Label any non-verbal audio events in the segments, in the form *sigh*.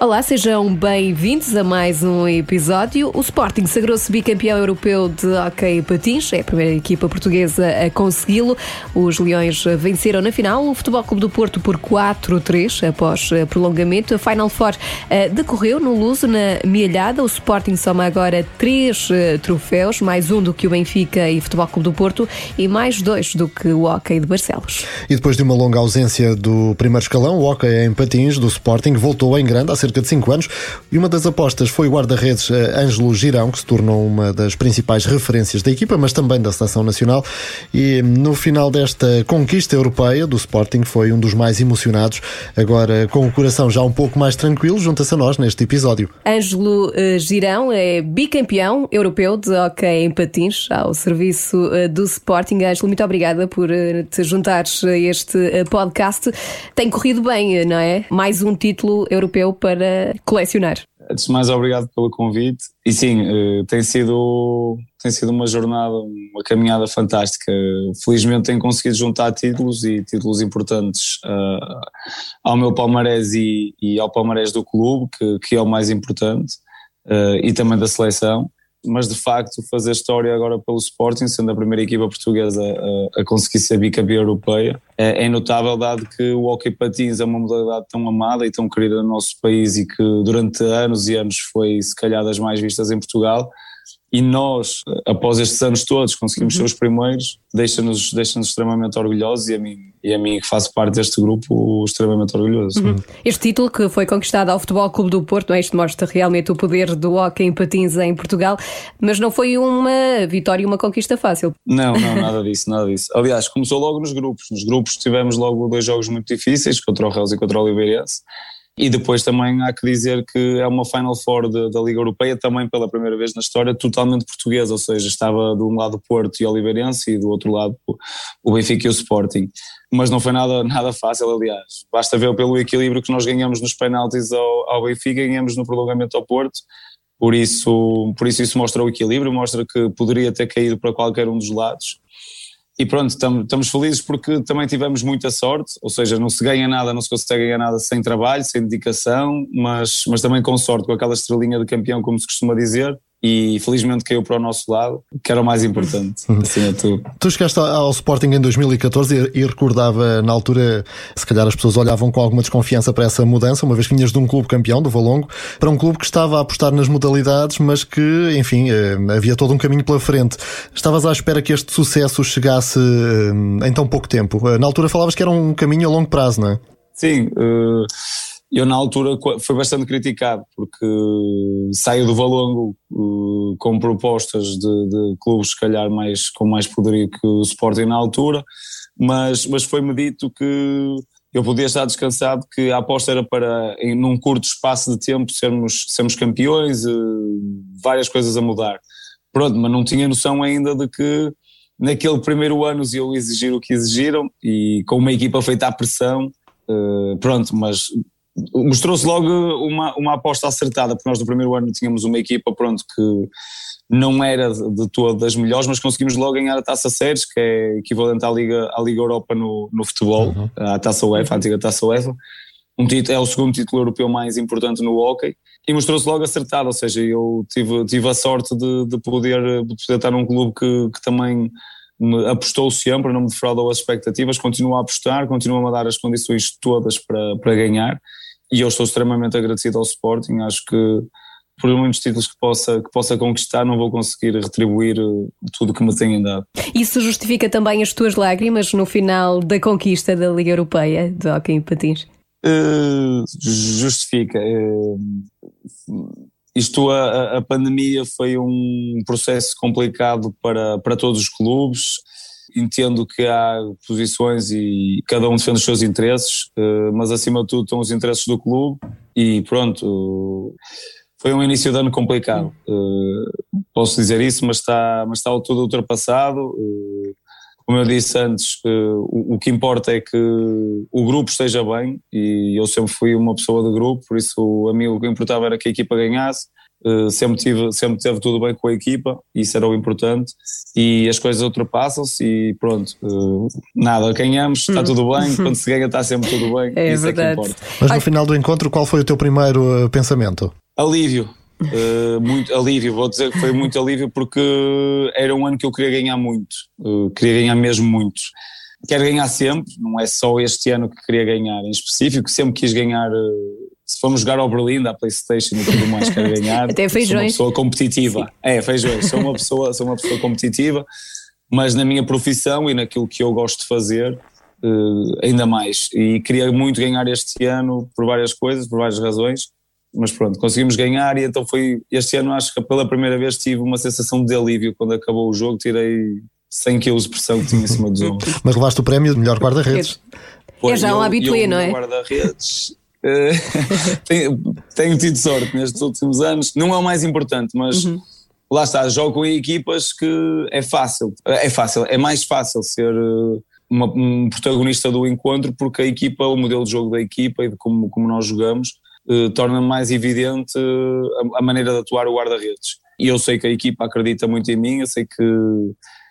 Olá, sejam bem-vindos a mais um episódio. O Sporting sagrou-se bicampeão europeu de hockey patins, é a primeira equipa portuguesa a consegui-lo. Os Leões venceram na final o Futebol Clube do Porto por 4-3 após prolongamento. A Final Four uh, decorreu no Luso, na Mielhada. O Sporting soma agora três uh, troféus, mais um do que o Benfica e Futebol Clube do Porto e mais dois do que o hockey de Barcelos. E depois de uma longa ausência do primeiro escalão, o hockey em patins do Sporting voltou em grande a ser cerca de 5 anos e uma das apostas foi o guarda-redes eh, Ângelo Girão, que se tornou uma das principais referências da equipa, mas também da seleção nacional. E no final desta conquista europeia do Sporting foi um dos mais emocionados. Agora, com o coração já um pouco mais tranquilo, junta-se a nós neste episódio. Ângelo uh, Girão é bicampeão europeu de hockey em patins ao serviço uh, do Sporting. Ângelo, muito obrigada por te juntares a este podcast. Tem corrido bem, não é? Mais um título europeu para para colecionar. Antes de mais, obrigado pelo convite. E sim, eh, tem sido, tem sido uma jornada, uma caminhada fantástica. Felizmente tenho conseguido juntar títulos e títulos importantes uh, ao meu palmarés e, e, ao palmarés do clube, que, que é o mais importante, uh, e também da seleção mas de facto fazer história agora pelo Sporting, sendo a primeira equipa portuguesa a, a conseguir ser bicampeã europeia, é, é, notável dado que o hockey patins é uma modalidade tão amada e tão querida no nosso país e que durante anos e anos foi se calhar das mais vistas em Portugal e nós, após estes anos todos, conseguimos uhum. ser os primeiros, deixa-nos deixa extremamente orgulhosos e a mim, e a mim que faço parte deste grupo, extremamente orgulhoso. Uhum. Este título que foi conquistado ao Futebol Clube do Porto, é? isto mostra realmente o poder do hockey em patins em Portugal, mas não foi uma vitória e uma conquista fácil. Não, não, *laughs* nada disso, nada disso. Aliás, começou logo nos grupos. Nos grupos tivemos logo dois jogos muito difíceis, contra o Reus e contra o Oliveirense e depois também há que dizer que é uma Final Four de, da Liga Europeia, também pela primeira vez na história, totalmente portuguesa, ou seja, estava de um lado o Porto e o Oliveirense e do outro lado o Benfica e o Sporting. Mas não foi nada, *laughs* nada fácil, aliás. Basta ver pelo equilíbrio que nós ganhamos nos penaltis ao, ao Benfica, ganhamos no prolongamento ao Porto. Por isso, por isso isso mostra o equilíbrio, mostra que poderia ter caído para qualquer um dos lados e pronto, estamos felizes porque também tivemos muita sorte, ou seja, não se ganha nada, não se consegue ganhar nada sem trabalho, sem dedicação, mas, mas também com sorte, com aquela estrelinha de campeão, como se costuma dizer, e felizmente caiu para o nosso lado, que era o mais importante, uhum. de tudo. Tu chegaste ao Sporting em 2014 e, e, recordava, na altura, se calhar as pessoas olhavam com alguma desconfiança para essa mudança, uma vez que vinhas de um clube campeão, do Valongo, para um clube que estava a apostar nas modalidades, mas que, enfim, eh, havia todo um caminho pela frente. Estavas à espera que este sucesso chegasse eh, em tão pouco tempo. Eh, na altura falavas que era um caminho a longo prazo, não é? Sim, uh eu na altura foi bastante criticado porque saio do Valongo uh, com propostas de, de, clubes se calhar mais, com mais poderio que o Sporting na altura, mas, mas foi-me dito que eu podia estar descansado que a aposta era para em num curto espaço de tempo sermos, sermos campeões, uh, várias coisas a mudar. Pronto, mas não tinha noção ainda de que naquele primeiro ano iam exigir o que exigiram e com uma equipa feita à pressão, uh, pronto, mas mostrou-se logo uma, uma aposta acertada, porque nós no primeiro ano tínhamos uma equipa pronto, que não era de todas das melhores, mas conseguimos logo ganhar a Taça Séries, que é equivalente à Liga, à Liga Europa no, no futebol, uhum. a Taça UEFA, a antiga Taça UEFA. Um título, é o segundo título europeu mais importante no hockey e mostrou-se logo acertado, ou seja, eu tive, tive a sorte de, de, poder, de poder estar num clube que, que também apostou sempre, não me defraudou as expectativas, continua a apostar, continua a dar as condições todas para, para ganhar e eu estou extremamente agradecido ao Sporting. Acho que por muitos títulos que possa, que possa conquistar, não vou conseguir retribuir eh, tudo que me têm dado. Isso justifica também as tuas lágrimas no final da conquista da Liga Europeia de Hockey em Patins? Uh, justifica. Uh, isto, a, a pandemia foi um processo complicado para, para todos os clubes entendo que há posições e cada um defende os seus interesses, eh, mas acima de tudo estão os interesses do clube e pronto. Foi um início de ano complicado, eh, posso dizer isso, mas está, mas está tudo ultrapassado. Eh, como eu disse antes, o que importa é que o grupo esteja bem e eu sempre fui uma pessoa de grupo, por isso a mim o que importava era que a equipa ganhasse Uh, sempre, tive, sempre teve tudo bem com a equipa, isso era o importante, e as coisas ultrapassam-se e pronto, uh, nada, ganhamos, está tudo bem, quando *laughs* se ganha está sempre tudo bem, é isso verdade. é que importa. Mas no final do encontro, qual foi o teu primeiro uh, pensamento? Alívio, uh, muito alívio, vou dizer que foi muito alívio porque era um ano que eu queria ganhar muito, queria ganhar mesmo muito. Quero ganhar sempre, não é só este ano que queria ganhar em específico, sempre quis ganhar se formos jogar ao Berlim, da Playstation e tudo mais, quero ganhar. *laughs* Até feijões. Sou uma pessoa competitiva. É, feijões. Sou uma *laughs* pessoa, sou uma pessoa competitiva, mas na minha profissão e naquilo que eu gosto de fazer, uh, ainda mais. E queria muito ganhar este ano por várias coisas, por várias razões. Mas pronto, conseguimos ganhar e então foi. Este ano acho que pela primeira vez tive uma sensação de alívio quando acabou o jogo. Tirei 100 kg de pressão que tinha em cima dos *laughs* ombros. Mas levaste o prémio de melhor guarda-redes. É já um habitué, não é? Guarda-redes *laughs* tenho, tenho, tido sorte nestes últimos anos. Não é o mais importante, mas uhum. lá está, jogo com equipas que é fácil. É fácil, é mais fácil ser eh, uma, um protagonista do encontro porque a equipa, o modelo de jogo da equipa e de como, como nós jogamos, eh, torna mais evidente eh, a, a maneira de atuar o guarda-redes. E eu sei que a equipa acredita muito em mim, eu sei que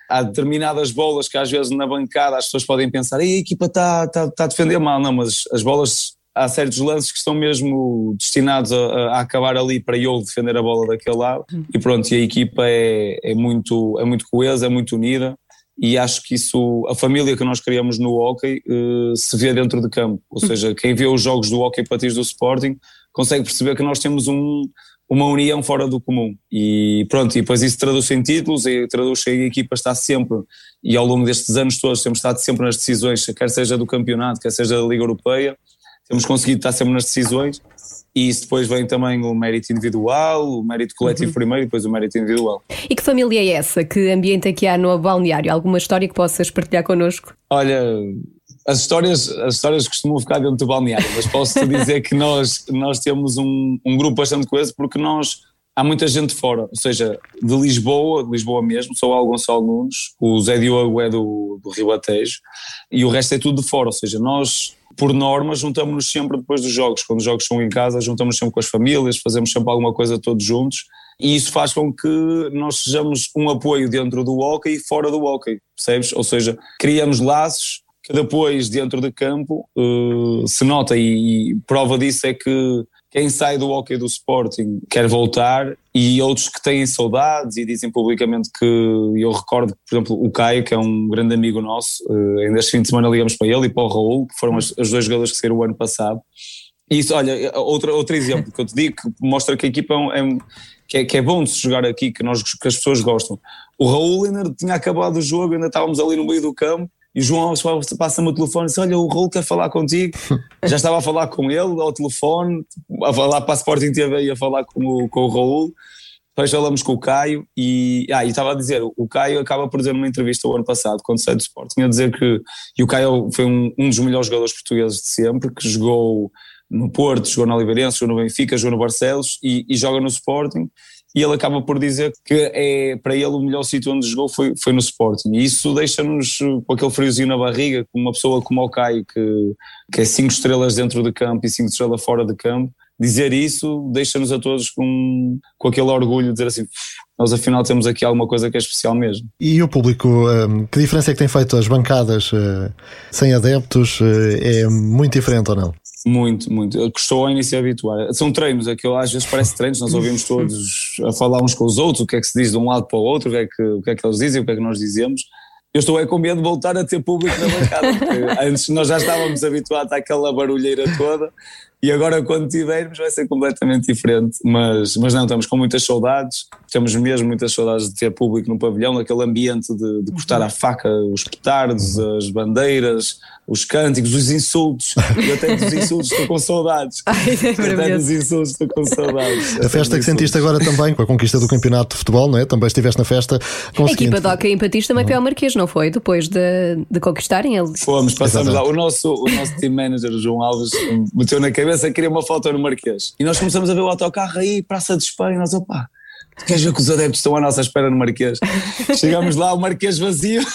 há determinadas bolas que às vezes na bancada as pessoas podem pensar a equipa está tá, tá a defender mal, não, mas as bolas há certos lances que estão mesmo destinados a, a, acabar ali para eu defender a bola daquele lado uhum. e pronto, e a equipa é, é, muito, é muito coesa, é muito unida e acho que isso, a família que nós criamos no hockey uh, se vê dentro de campo, ou uhum. seja, quem vê os jogos do hockey patins do Sporting consegue perceber que nós temos um, uma união fora do comum e pronto, e depois isso traduz em títulos e traduz em a equipa está sempre e ao longo destes anos todos temos estado sempre nas decisões, quer seja do campeonato, quer seja da Liga Europeia temos conseguido estar sempre nas decisões e isso depois vem também o mérito individual, o mérito coletivo uhum. primeiro e depois o mérito individual. E que família é essa? Que ambiente é que há no balneário? Alguma história que possas partilhar connosco? Olha, as histórias, as histórias costumam ficar dentro do balneário, mas posso-te *laughs* dizer que nós, nós temos um, um grupo bastante coeso porque nós há muita gente fora, ou seja, de Lisboa, de Lisboa mesmo, só há o Gonçalo Nunes, o Zé Diogo é do, do Rio Atejo e o resto é tudo de fora, ou seja, nós por norma, juntamos-nos sempre depois dos jogos. Quando os jogos são em casa, juntamos-nos sempre com as famílias, fazemos sempre alguma coisa todos juntos. E isso faz com que nós sejamos um apoio dentro do hockey e fora do hockey, percebes? Ou seja, criamos laços que depois, dentro de campo, uh, se nota e, e prova disso é que quem sai do hockey do Sporting quer voltar e outros que têm saudades e dizem publicamente que eu recordo, por exemplo, o Caio, que é um grande amigo nosso, uh, ainda este fim de semana ligamos para ele e para o Raul, que foram as, as dois jogadores que saíram o ano passado. E isso, olha, outro, outro exemplo que eu te digo que mostra que a equipa é, é que, é, que é bom de se jogar aqui, que, nós, que as pessoas gostam. O Raul ainda tinha acabado o jogo, ainda estávamos ali no meio do campo e o João passa-me o telefone e diz: Olha, o Raul quer falar contigo. *laughs* Já estava a falar com ele ao telefone, a falar para a Sporting TV e a falar com o, com o Raul. Depois falamos com o Caio e, ah, e estava a dizer: o Caio acaba por dizer numa entrevista o ano passado, quando saiu do Sporting, a dizer que. E o Caio foi um, um dos melhores jogadores portugueses de sempre, que jogou no Porto, jogou na Oliveirense, jogou no Benfica, jogou no Barcelos e, e joga no Sporting e ele acaba por dizer que é, para ele o melhor sítio onde jogou foi, foi no Sporting. E isso deixa-nos com aquele friozinho na barriga, com uma pessoa como o Caio, que, que é 5 estrelas dentro de campo e 5 estrelas fora de campo. Dizer isso deixa-nos a todos com, com aquele orgulho de dizer assim: nós afinal temos aqui alguma coisa que é especial mesmo. E o público, hum, que diferença é que tem feito as bancadas eh, sem adeptos? Eh, é muito diferente ou não? Muito, muito. Custou ao início a habituar. São treinos, aquilo às vezes parece treinos, nós ouvimos todos a falar uns com os outros, o que é que se diz de um lado para o outro, o que é que, o que, é que eles dizem, o que é que nós dizemos. Eu estou é com medo de voltar a ter público na bancada, porque *laughs* antes nós já estávamos habituados àquela barulheira toda e agora quando tivermos vai ser completamente diferente. Mas, mas não, estamos com muitas saudades, temos mesmo muitas saudades de ter público no pavilhão, naquele ambiente de, de cortar a faca, os petardos, as bandeiras, os cânticos, os insultos. Eu até dos insultos estou com saudades. *laughs* Ai, é até dos insultos estou com saudades. A festa que sentiste agora também com a conquista do campeonato de futebol, não é? Também estiveste na festa. A equipa de Hockey em Patins também foi ao Marquês, não foi? Depois de, de conquistarem eles. Fomos, passamos Exatamente. lá. O nosso, o nosso team manager, João Alves, meteu na cabeça que queria uma foto no Marquês. E nós começamos a ver o autocarro aí, Praça de Espanha, nós, opa. Queres ver que os adeptos estão à nossa espera no Marquês? *laughs* Chegamos lá, o Marquês vazio. *laughs*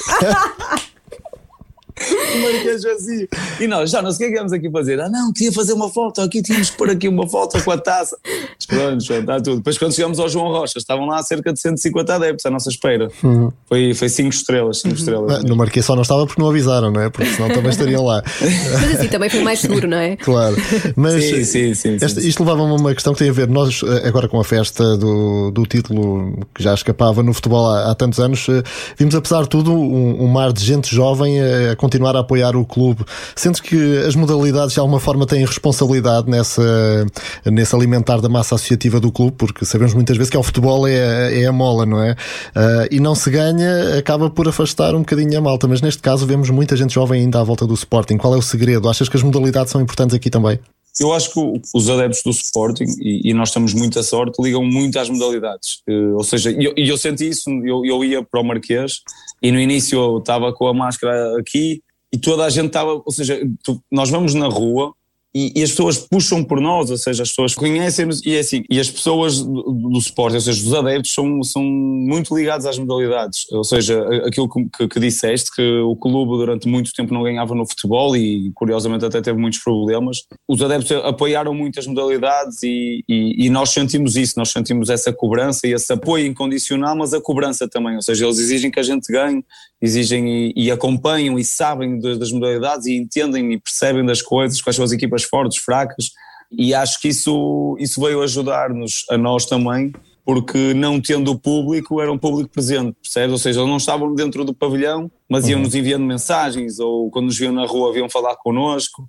o Marquês assim. E nós, já não sei o que é que íamos aqui fazer. Ah, não, queria fazer uma foto aqui, tínhamos que pôr aqui uma foto com a taça. Mas pronto, está tudo. Depois, quando chegamos ao João Rocha, estavam lá cerca de 150 adeptos à nossa espera. Uhum. Foi 5 estrelas, 5 uhum. estrelas. No Marquês só não estava porque não avisaram, não é? Porque senão também estariam lá. *laughs* Mas assim também foi mais seguro, não é? Claro. Mas sim, sim, sim, esta, isto levava-me a uma questão que tem a ver. Nós, eh, agora com a festa do, do título que já escapava no futebol há, há tantos anos, eh, vimos, apesar de tudo, um, um, mar de gente jovem a, a continuar a apoiar o clube. Sentes que as modalidades de alguma forma têm responsabilidade nessa, nesse alimentar da massa associativa do clube, porque sabemos muitas vezes que o futebol é, é a mola, não é? Uh, e não se ganha, acaba por afastar um bocadinho a malta, mas neste caso vemos muita gente jovem ainda à volta do Sporting. Qual é o segredo? Achas que as modalidades são importantes aqui também? Eu acho que os adeptos do Sporting, e, e nós temos muita sorte, ligam muito às modalidades. Uh, ou seja, e eu, eu, senti isso, eu, eu ia para o Marquês e no início eu estava com a máscara aqui e toda a gente estava, ou seja, tu, nós vamos na rua e, e, as pessoas puxam por nós, ou seja, as pessoas conhecem-nos e é assim, e as pessoas do, do suporte, ou seja, os adeptos são, são muito ligados às modalidades, ou seja, aquilo que, que, disseste, que o clube durante muito tempo não ganhava no futebol e curiosamente até teve muitos problemas, os adeptos apoiaram muitas modalidades e, e, e nós sentimos isso, nós sentimos essa cobrança e esse apoio incondicional, mas a cobrança também, ou seja, eles exigem que a gente ganhe, exigem e, acompanham e sabem das modalidades e entendem e percebem das coisas, quais são as equipas equipas fortes, fracas, e acho que isso, isso veio ajudar-nos, a nós também, porque não tendo o público, era um público presente, percebes? Ou seja, eles não estavam dentro do pavilhão, mas iam-nos uhum. enviando mensagens, ou quando nos viam na rua, vinham falar connosco,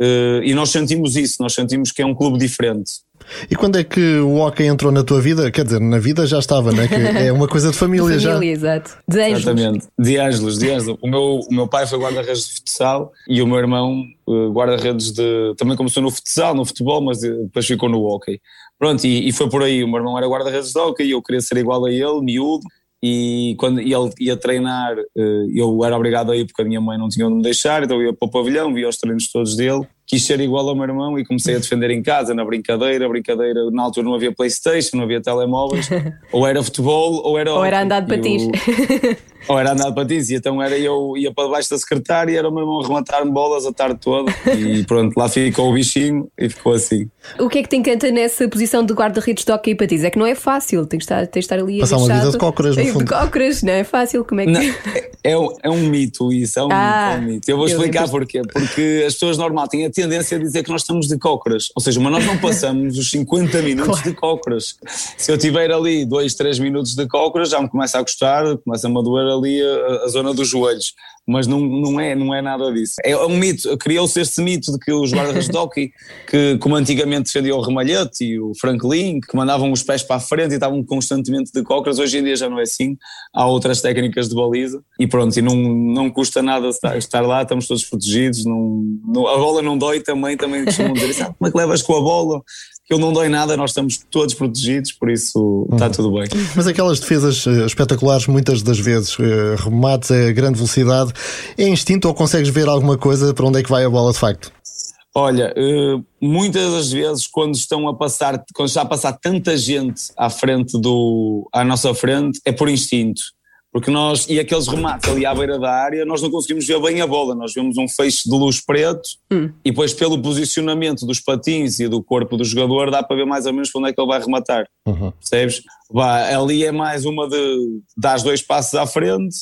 uh, e nós sentimos isso, nós sentimos que é um clube diferente. E quando é que o hockey entrou na tua vida? Quer dizer, na vida já estava, não é? Que é uma coisa de *laughs* família, de família já. exato. De Ângelos. Exatamente. De Ângelos, de Ângelos. O meu, o meu pai foi guarda-redes de futsal e o meu irmão uh, guarda-redes de. Também começou no futsal, no futebol, mas depois ficou no hockey. Pronto, e, e foi por aí. O meu irmão era guarda-redes de hockey e eu queria ser igual a ele, miúdo e quando ele ia treinar, eh, eu era obrigado a ir porque a minha mãe não tinha onde me deixar, então eu ia para o pavilhão, via os treinos todos dele, quis ser igual ao meu irmão e comecei a defender em casa, na brincadeira, brincadeira, na altura não havia Playstation, não havia telemóveis, *laughs* ou era futebol ou era... Ou era andar de patins. *laughs* ou era andar de patins, e então era eu ia para debaixo da secretária e era o meu irmão rematar-me bolas a tarde toda, e pronto, lá ficou o bichinho e ficou assim. O que é que te encanta nessa posição de guarda-redes de hockey e patins? É que não é fácil, tem que estar, tem que estar ali Passar uma vida de cócoras, no *laughs* fundo. De cócoras, não é fácil, como é que... Não, é, é, um, é mito isso, é um, ah, mito, é um mito. Eu vou explicar eu porquê, porque as pessoas normal têm a tendência a dizer que nós estamos de cócoras, ou seja, mas nós não passamos os 50 minutos claro. de cócoras. Se eu tiver ali 2, 3 minutos de cócoras, já me começa a gostar, começa-me a doer ali a, a zona dos joelhos mas não, não, é, não é nada disso. É um mito, criou-se este mito de que os guardas de hockey, que como antigamente defendiam o Remalhete e o Franklin, que mandavam os pés para a frente e estavam constantemente de cócoras, hoje em dia já não é assim, há outras técnicas de baliza e pronto, e não, não custa nada estar lá, estamos todos protegidos, não, não, a bola não dói também, também costumam dizer ah, como é que levas com a bola? Ele não dói nada, nós estamos todos protegidos, por isso está uhum. tudo bem. Mas aquelas defesas eh, espetaculares, muitas das vezes, eh, remates a grande velocidade, é instinto ou consegues ver alguma coisa para onde é que vai a bola de facto? Olha, eh, muitas das vezes quando estão a passar, quando está a passar tanta gente à frente do, à nossa frente, é por instinto porque nós, e aqueles remates ali à beira da área, nós não conseguimos ver bem a bola, nós vemos um feixe de luz preto hum. e depois pelo posicionamento dos patins e do corpo do jogador dá para ver mais ou menos para onde é que ele vai rematar, uhum. percebes? Bah, ali é mais uma de dar dois passos à frente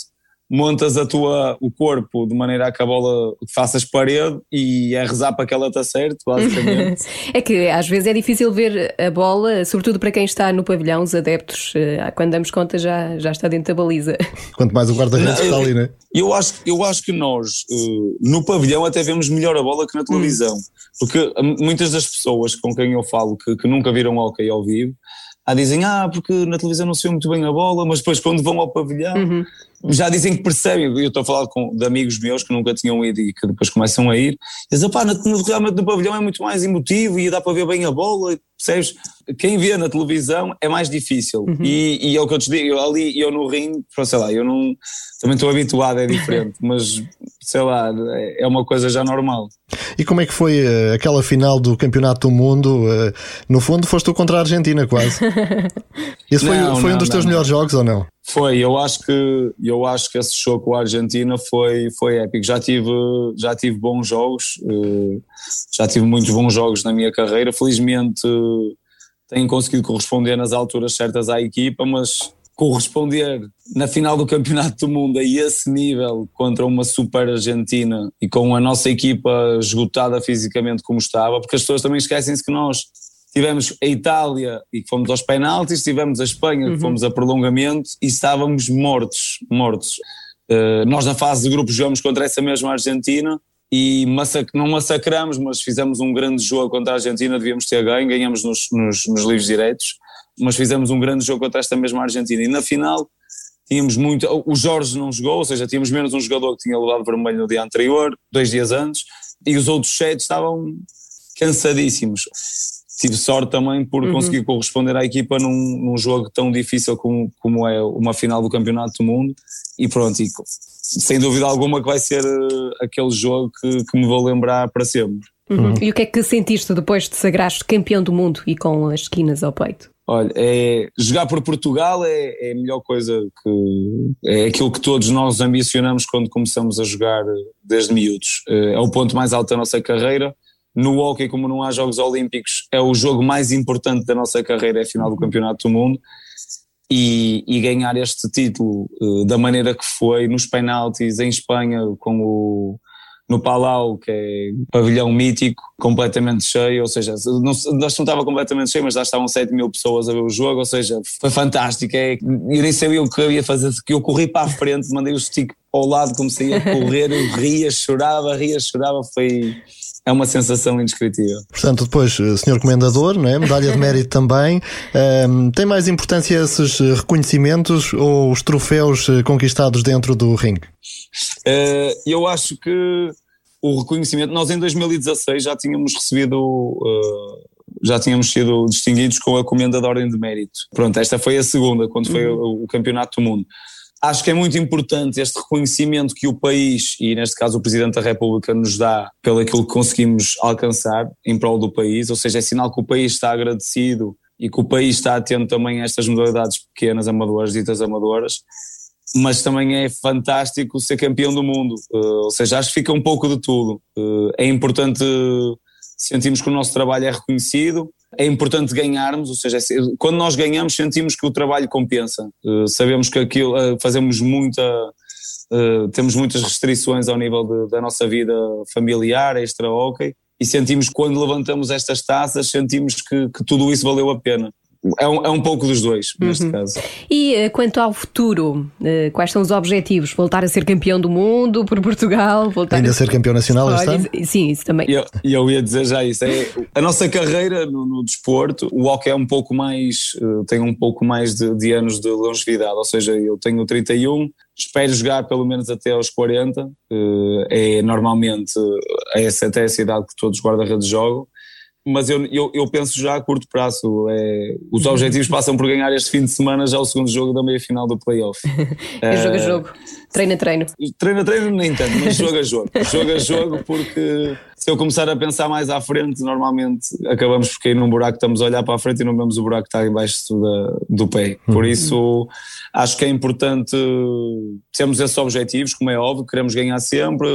montas a tua, o corpo de maneira a que a bola faças parede e é rezar para que ela está certo, basicamente. *laughs* é que às vezes é difícil ver a bola, sobretudo para quem está no pavilhão, os adeptos, eh, quando damos conta já, já está dentro da baliza. *laughs* Quanto mais o guarda-redes está ali, né? Eu acho, eu acho que nós, eh, no pavilhão, até vemos melhor a bola que na televisão, hum. porque muitas das pessoas com quem eu falo que, que nunca viram hockey ao vivo, ah, dizem, ah, porque na televisão não se vê muito bem a bola, mas depois quando vão ao pavilhão uhum. Já dizem que percebem. Eu estou a falar com, de amigos meus que nunca tinham ido e que depois começam a ir. Dizem, pá, realmente no pavilhão é muito mais emotivo e dá para ver bem a bola, percebes? Quem vê na televisão é mais difícil. Uhum. E, e é o que eu te digo, eu ali, eu no ringue, sei lá, eu não, também estou habituado, é *laughs* diferente, mas sei lá, é, é uma coisa já normal. E como é que foi uh, aquela final do Campeonato do Mundo? Uh, no fundo, foste tu contra a Argentina, quase. *laughs* Esse foi, não, foi não, um dos não, teus melhores jogos ou não? Foi, eu acho que eu acho que esse jogo com a Argentina foi foi épico. Já tive já tive bons jogos, eh, já tive muitos bons jogos na minha carreira. Felizmente tenho conseguido corresponder nas alturas certas à equipa, mas corresponder na final do Campeonato do Mundo a esse nível contra uma super Argentina e com a nossa equipa esgotada fisicamente como estava, porque as pessoas também esquecem-se que nós tivemos a Itália e que fomos aos penaltis, tivemos a Espanha que uhum. fomos a prolongamento e estávamos mortos, mortos. Uh, nós na fase de grupos jogamos contra essa mesma Argentina e massac não massacramos, mas fizemos um grande jogo contra a Argentina, devíamos ter ganho, ganhamos nos, nos, nos livros direitos, mas fizemos um grande jogo contra esta mesma Argentina. E na final tínhamos muito, o Jorge não jogou, ou seja, tínhamos menos um jogador que tinha levado vermelho no dia anterior, dois dias antes, e os outros sete estavam cansadíssimos tive sorte também por uhum. conseguir corresponder à equipa num, num, jogo tão difícil como, como é uma final do Campeonato do Mundo e pronto, e sem dúvida alguma que vai ser uh, aquele jogo que, que, me vou lembrar para sempre. Uhum. Uhum. E o que é que sentiste depois de sagraste campeão do mundo e com as esquinas ao peito? Olha, é, jogar por Portugal é, é, a melhor coisa que é aquilo que todos nós ambicionamos quando começamos a jogar desde miúdos. Eh, é o ponto mais alto da nossa carreira no hockey, como não há Jogos Olímpicos, é o jogo mais importante da nossa carreira, é a final do Campeonato do Mundo. E, e ganhar este título uh, da maneira que foi, nos penaltis em Espanha, com o, no Palau, que é um pavilhão mítico, completamente cheio, ou seja, não, não estava completamente cheio, mas já estavam 7 mil pessoas a ver o jogo, ou seja, foi fantástico. É, eu nem sabia o que eu ia fazer, que eu corri para a frente, mandei o stick ao lado, comecei a correr, eu ria, chorava, ria, chorava, foi é uma sensação indescritível. Portanto, depois, eh, senhor Comendador, não é? medalha de mérito também. Um, tem mais importância esses eh, reconhecimentos ou os troféus eh, conquistados dentro do ringue? Uh, eu acho que o reconhecimento, nós em 2016 já tínhamos recebido. Uh, já tínhamos sido distinguidos com a Comenda da Ordem de Mérito. Pronto, esta foi a segunda, quando foi uhum. o, o Campeonato do Mundo. Acho que é muito importante este reconhecimento que o país, e neste caso o Presidente da República, nos dá pelo aquilo que conseguimos alcançar em prol do país, ou seja, é sinal que o país está agradecido e que o país está atento também a estas modalidades pequenas, amadoras, ditas amadoras, mas também é fantástico ser campeão do mundo, uh, ou seja, acho que fica um pouco de tudo. Uh, é importante sentirmos que o nosso trabalho é reconhecido, é importante ganharmos, ou seja, quando nós ganhamos sentimos que o trabalho compensa. Uh, sabemos que aquilo, uh, fazemos muita, uh, temos muitas restrições ao nível de, da nossa vida familiar, extra-hockey, e sentimos que quando levantamos estas taças, sentimos que, que tudo isso valeu a pena. É um, é um pouco dos dois, neste uhum. caso. E uh, quanto ao futuro, uh, quais são os objetivos? Voltar a ser campeão do mundo por Portugal? Voltar Ainda a ser campeão nacional este ano? Sim, isso também. E eu, eu, ia dizer já isso. É, a nossa carreira no, no, desporto, o hockey é um pouco mais, uh, tem um pouco mais de, de, anos de longevidade, ou seja, eu tenho 31, espero jogar pelo menos até aos 40, é normalmente essa, até essa idade que todos os guarda-redes jogam mas eu, eu, eu, penso já a curto prazo. É, os objetivos passam por ganhar este fim de semana já o segundo jogo da meia final do playoff. *laughs* é jogo a jogo, treino a treino. Treino a treino nem tanto, mas jogo a jogo. jogo a jogo porque se eu começar a pensar mais à frente, normalmente acabamos por cair num buraco, estamos a olhar para a frente e não vemos o buraco que está embaixo da, do pé. Por uhum. isso acho que é importante termos esses objetivos, como é óbvio, queremos ganhar sempre.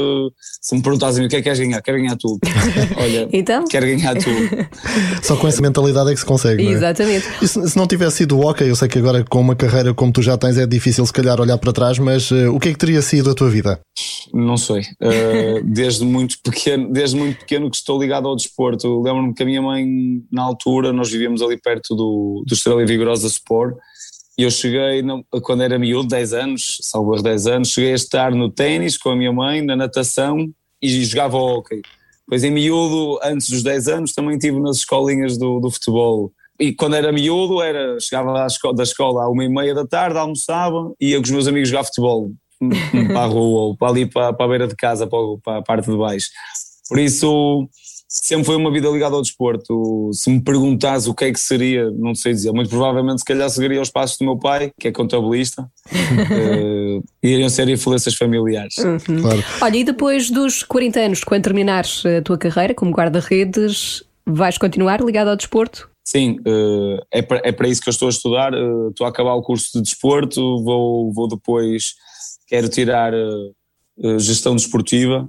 Se me perguntas o que é que queres ganhar, quero ganhar tudo. *laughs* Olha, então? quero ganhar tudo. *laughs* Só com essa mentalidade é que se consegue. Não é? Exatamente. E se, se, não tivesse sido o hockey, eu sei que agora com uma carreira como tu já tens é difícil se calhar olhar para trás, mas uh, o que é que teria sido a tua vida? Não sei. Uh, *laughs* desde muito pequeno, desde muito pequeno que estou ligado ao desporto. Lembro-me que a minha mãe, na altura, nós vivíamos ali perto do, do Estrela e Vigorosa Sport, e eu cheguei, quando era miúdo, 10 anos, salvo 10 anos, cheguei a estar no ténis com a minha mãe, na natação e jogava ao hockey. Pois em miúdo, antes dos 10 anos, também estive nas escolinhas do, do futebol. E quando era miúdo, era, chegava escola, da escola à uma e meia da tarde, almoçava, ia com os meus amigos jogar futebol *laughs* para a rua ou para ali para, para a beira de casa, para, para a parte de baixo. Por isso, sempre foi uma vida ligada ao desporto. Se me perguntasse o que é que seria, não sei dizer, muito provavelmente se calhar seguiria os passos do meu pai, que é contabilista, *laughs* uh, e iriam ser influências familiares. Uhum. Claro. Olha, e depois dos 40 anos, quando terminares a tua carreira como guarda-redes, vais continuar ligado ao desporto? sim, uh, é, para, é para isso que eu estou a estudar. Uh, estou a acabar o curso de desporto, vou, vou depois, quero tirar uh, gestão desportiva.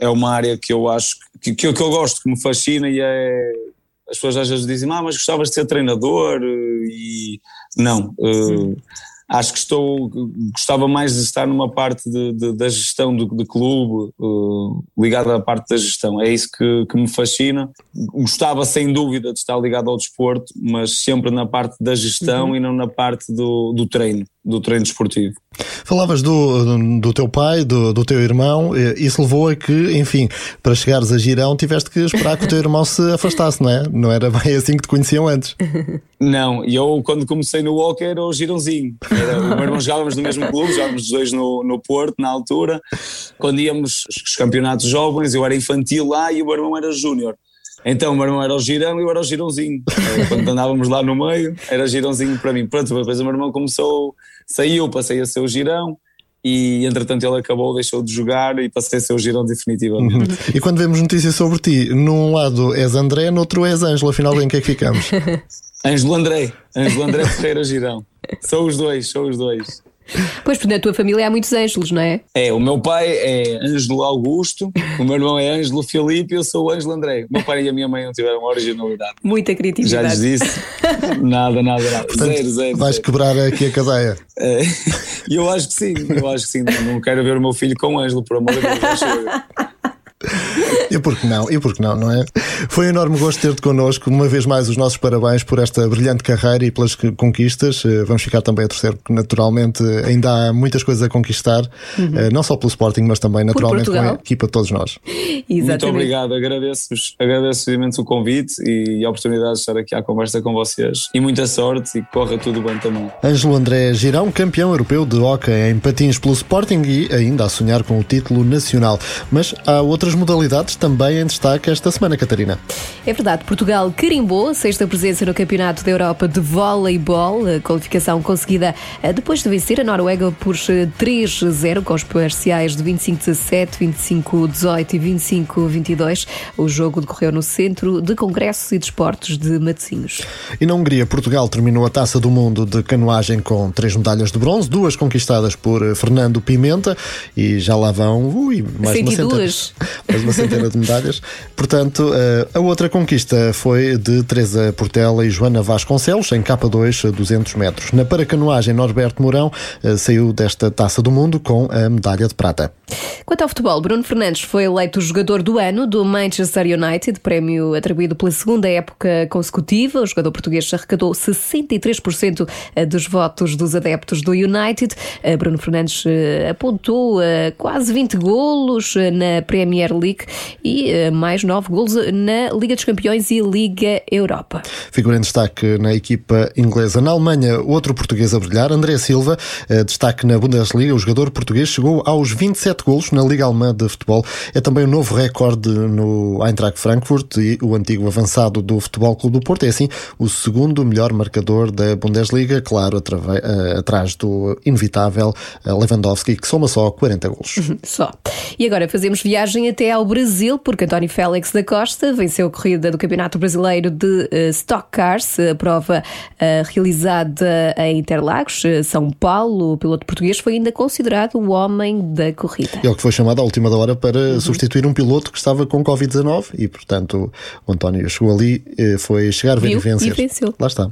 é uma área que eu acho que, que, que, eu gosto, que me fascina e é. As pessoas às vezes dizem, ah, mas gostavas de ser treinador? E não. acho que estou gostava mais de estar numa parte de, de, da gestão do, de clube uh, ligada à parte da gestão é isso que, que, me fascina gostava sem dúvida de estar ligado ao desporto mas sempre na parte da gestão uhum. e não na parte do, do treino do treino desportivo. Falavas do, do teu pai, do, do teu irmão, isso levou a que, enfim, para chegares a Girão tiveste que esperar que o teu irmão se afastasse, não é? Não era bem assim que te conheciam antes. Não, eu quando comecei no Walker era o Girãozinho. Era, o meu irmão jogávamos no mesmo clube, jogávamos os dois no, no Porto, na altura. Quando íamos os campeonatos jovens, eu era infantil lá e o meu irmão era júnior. Então o meu irmão era o girão e eu era o girãozinho. Quando andávamos lá no meio, era girãozinho para mim. Pronto, depois o meu irmão começou, saiu, passei a ser o girão e entretanto ele acabou, deixou de jogar e passei a ser o girão definitivamente. Uhum. E quando vemos notícias sobre ti, num lado és André, no outro és Ângelo, afinal em que é que ficamos? *laughs* Ângelo André, Ângelo André Ferreira Girão. São os dois, são os dois. Pois, porque na tua família há muitos Ângelos, não é? É, o meu pai é Ângelo Augusto, o meu irmão é Ângelo Filipe e eu sou o Ângelo André. O meu pai e a minha mãe não tiveram originalidade. Muita criatividade. Já lhes disse. *laughs* Nada, nada, nada. Portanto, zero, zero. Vais zero. quebrar aqui a cadeia. É, eu acho que sim, eu acho que sim. Não, não quero ver o meu filho com o Ângelo, por amor de Deus. *laughs* E por que não? E por que não, não é? Foi um enorme gosto ter-te connosco. Uma vez mais, os nossos parabéns por esta brilhante carreira e pelas conquistas. Eh, vamos ficar também a torcer, porque naturalmente ainda há muitas coisas a conquistar, uhum. Eh, não só pelo Sporting, mas também naturalmente com a equipa de todos nós. Exatamente. Muito obrigado, agradeço, agradeço imenso o convite e a oportunidade de estar aqui à conversa com vocês. E muita sorte e que corra tudo bem também. Ângelo André Girão, campeão europeu de hockey em patins pelo Sporting e ainda a sonhar com o título nacional. Mas há outras modalidades também em destaque esta semana, Catarina. É verdade, Portugal carimbou a sexta presença no Campeonato da Europa de Voleibol, a qualificação conseguida eh, depois de vencer a Noruega por 3-0 eh, com os parciais de 25-17, 25-18 e 25-22. O jogo decorreu no Centro de Congressos e Desportos de Matosinhos. E na Hungria, Portugal terminou a Taça do Mundo de canoagem com três medalhas de bronze, duas conquistadas por eh, Fernando Pimenta e já lá vão ui, mais uma centena, mais uma centena de medalhas. Portanto, a outra conquista foi de Teresa Portela e Joana Vasconcelos em K2 a 200 metros. Na paracanoagem, Norberto Mourão saiu desta Taça do Mundo com a medalha de prata. Quanto ao futebol, Bruno Fernandes foi eleito jogador do ano do Manchester United, prémio atribuído pela segunda época consecutiva. O jogador português arrecadou 63% dos votos dos adeptos do United. Bruno Fernandes apontou quase 20 golos na Premier League e mais 9 golos na Liga dos Campeões e Liga Europa. Figura em destaque na equipa inglesa. Na Alemanha, outro português a brilhar, André Silva, destaque na Bundesliga. O jogador português chegou aos 27 7 golos na Liga Alemã de Futebol. É também o um novo recorde no Eintracht Frankfurt e o antigo avançado do Futebol Clube do Porto. É assim o segundo melhor marcador da Bundesliga, claro, uh, atrás do inevitável Lewandowski, que soma só 40 golos. *laughs* Só. E agora fazemos viagem até ao Brasil, porque António Félix da Costa venceu a corrida do Campeonato Brasileiro de uh, Stock Cars, a prova realizada em Interlagos, São Paulo. O piloto português foi ainda considerado o homem da corrida. Ele que foi chamado à última hora para uhum. substituir um piloto que estava com Covid-19 e, portanto, o António chegou ali, eh, foi chegar, ver e vencer. E venceu. Lá está.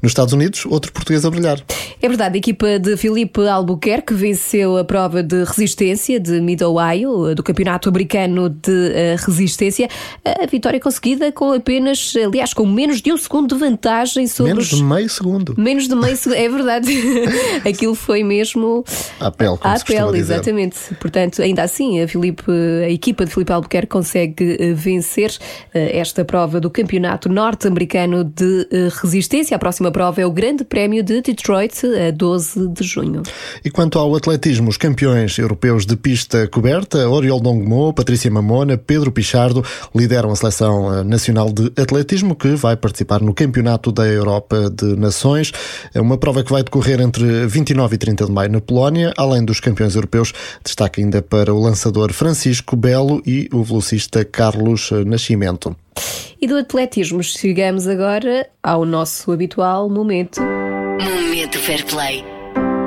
Nos Estados Unidos, outro português a brilhar. É verdade, a equipa de Filipe Albuquerque venceu a prova de resistência de Mid-Ohio, do Campeonato Americano de eh, Resistência. A vitória conseguida com apenas, aliás, com menos de um segundo de vantagem sobre. Menos os... de meio segundo. Menos de meio segundo, é verdade. *laughs* Aquilo foi mesmo. A pele, como a pele, exatamente. Portanto, ainda assim, a, Filipe, a equipa de Filipe Albuquerque consegue eh, vencer eh, esta prova do Campeonato Norte-Americano de Resistência. A próxima prova é o Grande Prémio de Detroit, a 12 de junho. E quanto ao atletismo, os campeões europeus de pista coberta, Oriol Dongmo, Patrícia Mamona, Pedro Pichardo lideram a seleção nacional de atletismo que vai participar no Campeonato da Europa de Nações. É uma prova que vai decorrer entre 29 e 30 de maio na Polónia. Além dos campeões europeus, destaca ainda para o lançador Francisco Belo e o velocista Carlos Nascimento. E do atletismo chegamos agora ao nosso habitual momento. Momento Fair Play.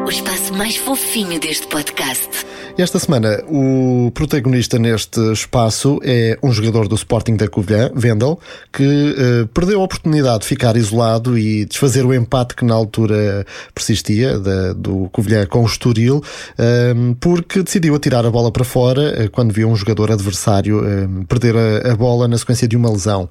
O espaço mais fofinho deste podcast. Esta semana, o protagonista neste espaço é um jogador do Sporting da Covilhã, Vendel, que uh, perdeu a oportunidade de ficar isolado e desfazer o empate que na altura persistia da, do Covilhã com o Estoril, uh, porque decidiu atirar a bola para fora uh, quando viu um jogador adversário perder a, a, bola na sequência de uma lesão.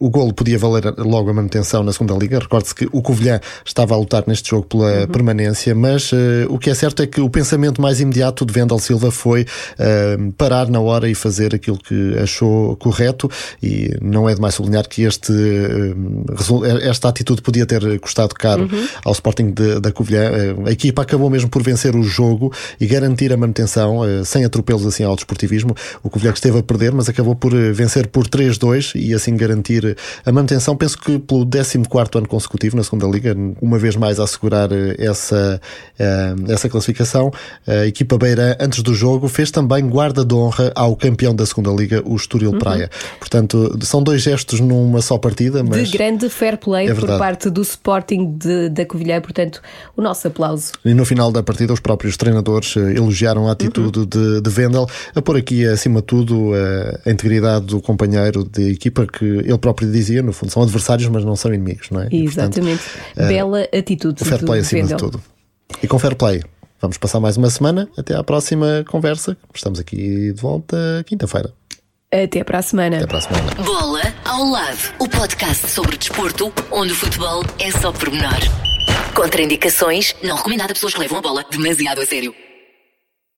o golo podia valer logo a manutenção na segunda liga. Recorde-se que o Covilhã estava a lutar neste jogo pela uhum. permanência, mas o que é certo é que o pensamento mais imediato ato de Vendel Silva foi uh, parar na hora e fazer aquilo que achou correto e não é demais sublinhar que este, uh, esta atitude podia ter custado caro uhum. ao Sporting de, da Covilhã. Uh, a equipa acabou mesmo por vencer o jogo e garantir a manutenção sem atropelos assim ao desportivismo. O Covilhã que esteve a perder, mas acabou por vencer por 3-2 e assim garantir a manutenção. Penso que pelo 14 ano consecutivo na segunda Liga, uma vez mais a assegurar essa, essa classificação. A equipa Beira, antes do jogo, fez também guarda de honra ao campeão da segunda Liga, o Estoril uhum. Praia. Portanto, são dois gestos numa só partida, mas. De grande fair play é por parte do Sporting de, da Covilhã, portanto, o nosso aplauso. E no final da partida, os próprios treinadores eh, elogiaram a atitude uhum. de, de Vendel, a pôr aqui, acima de tudo, a, a integridade do companheiro de equipa, que ele próprio dizia, no fundo, são adversários, mas não são inimigos, não é? Exatamente. E, portanto, Bela uh, atitude. Fair play acima Vendel. de tudo. E com fair play, Vamos passar mais uma semana. Até à próxima conversa. Estamos aqui de volta quinta-feira. Até para a semana. Até para a semana. Bola ao lado. O podcast sobre desporto, onde o futebol é só pormenor. Contraindicações, não recomendado a pessoas que levam a bola demasiado a sério.